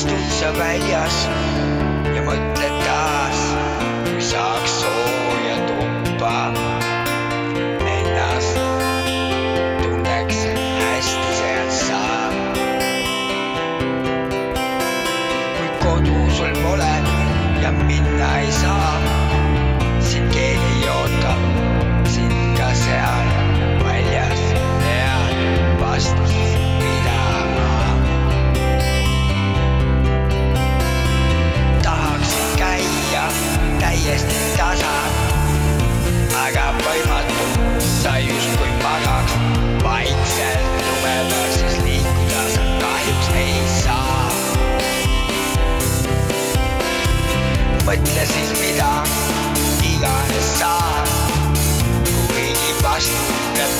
istud sa väljas ja mõtled taas, saaks sooja tuppa. Aga võimatu, sa justkui magaks vaikselt lume peal, siis liikuda sa kahjuks ei saa. mõtle siis, mida iganes saad, kuigi vastu pead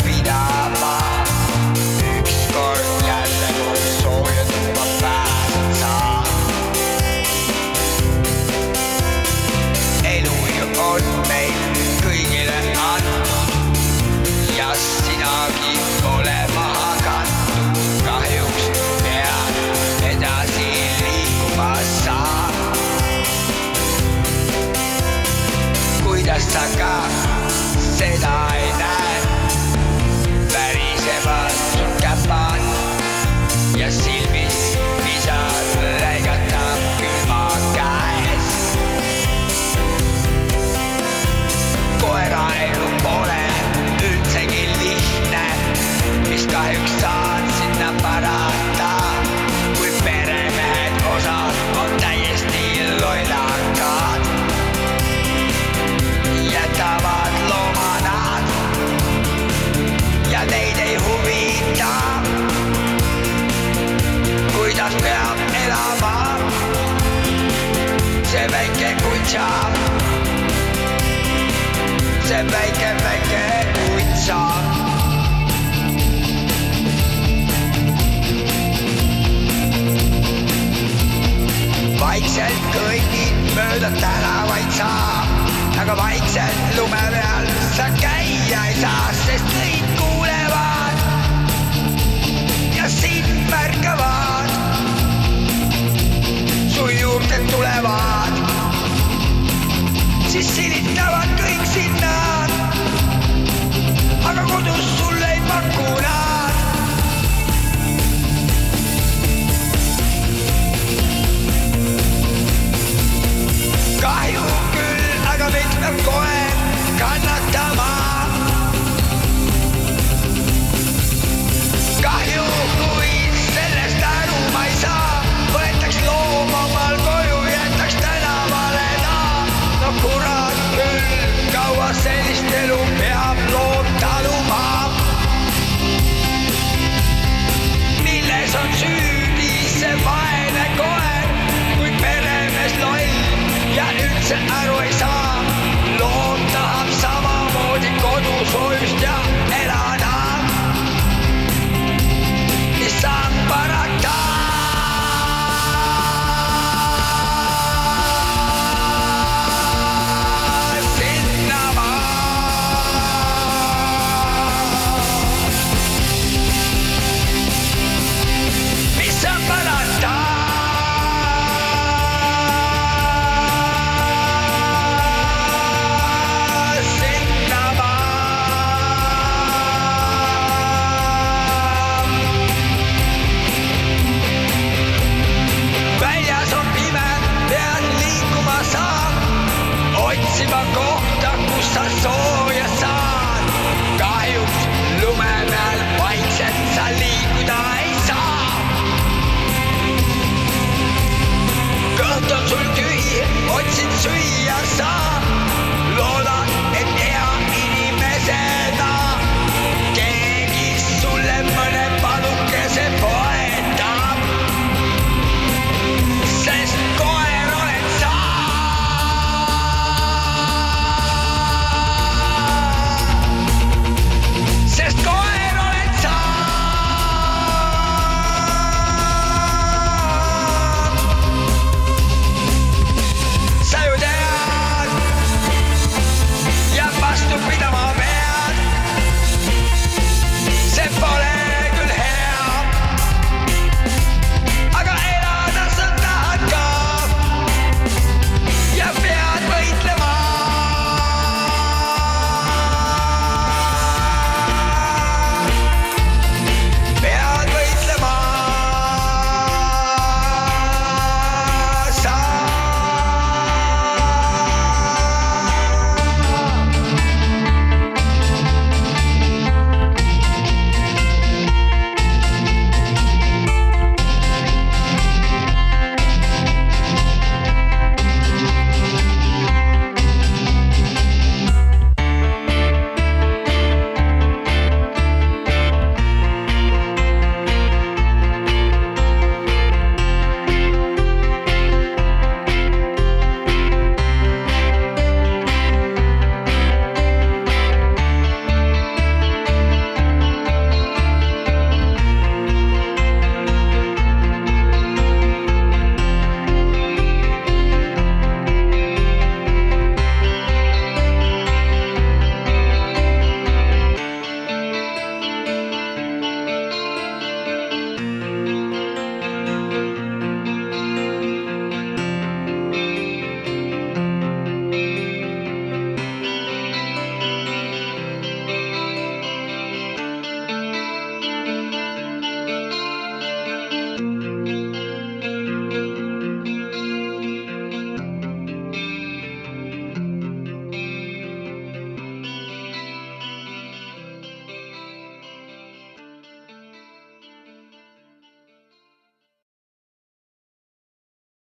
高世代だ kutša see väike, väike kutsa. vaikselt kõnnid mööda tänavaid sa, aga vaikselt lume peal sa käia Vergoen, kanak damar.